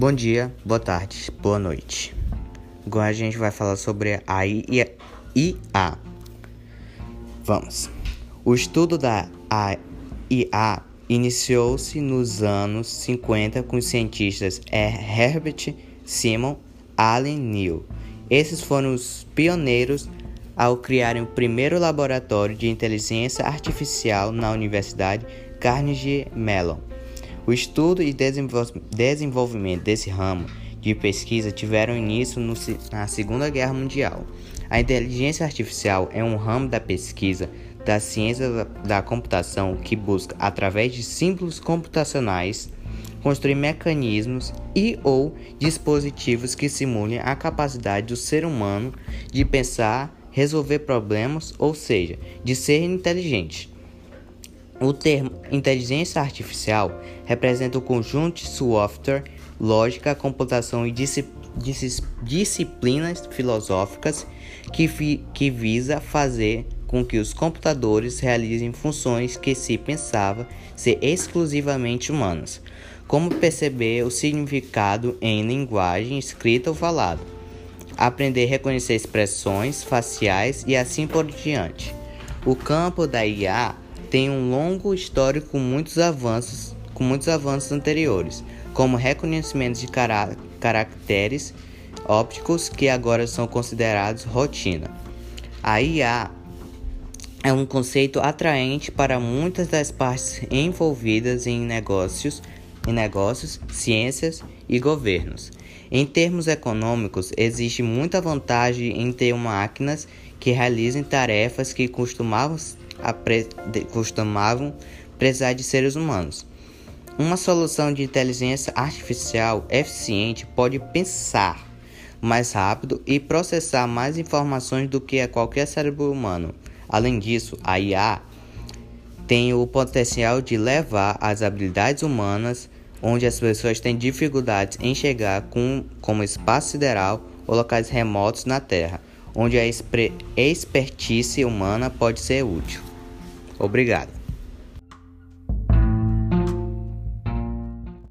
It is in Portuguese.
Bom dia, boa tarde, boa noite. Agora a gente vai falar sobre a IA. Vamos. O estudo da IA iniciou-se nos anos 50 com os cientistas Herbert Simon Allen Neal. Esses foram os pioneiros ao criarem o primeiro laboratório de inteligência artificial na Universidade Carnegie Mellon. O estudo e desenvolvimento desse ramo de pesquisa tiveram início no, na Segunda Guerra Mundial. A inteligência artificial é um ramo da pesquisa da ciência da, da computação que busca, através de símbolos computacionais, construir mecanismos e ou dispositivos que simulem a capacidade do ser humano de pensar, resolver problemas, ou seja, de ser inteligente. O termo inteligência artificial representa o conjunto de software, lógica, computação e disciplinas filosóficas que, que visa fazer com que os computadores realizem funções que se pensava ser exclusivamente humanas, como perceber o significado em linguagem escrita ou falada, aprender a reconhecer expressões faciais e assim por diante. O campo da IA tem um longo histórico com muitos avanços, com muitos avanços anteriores, como reconhecimento de caracteres ópticos que agora são considerados rotina. A IA é um conceito atraente para muitas das partes envolvidas em negócios, em negócios, ciências e governos. Em termos econômicos, existe muita vantagem em ter máquinas que realizem tarefas que costumavam costumavam precisar de seres humanos. Uma solução de inteligência artificial eficiente pode pensar mais rápido e processar mais informações do que qualquer cérebro humano. Além disso, a IA tem o potencial de levar as habilidades humanas onde as pessoas têm dificuldades em chegar, com, como espaço sideral ou locais remotos na Terra, onde a expertise humana pode ser útil. Obrigado.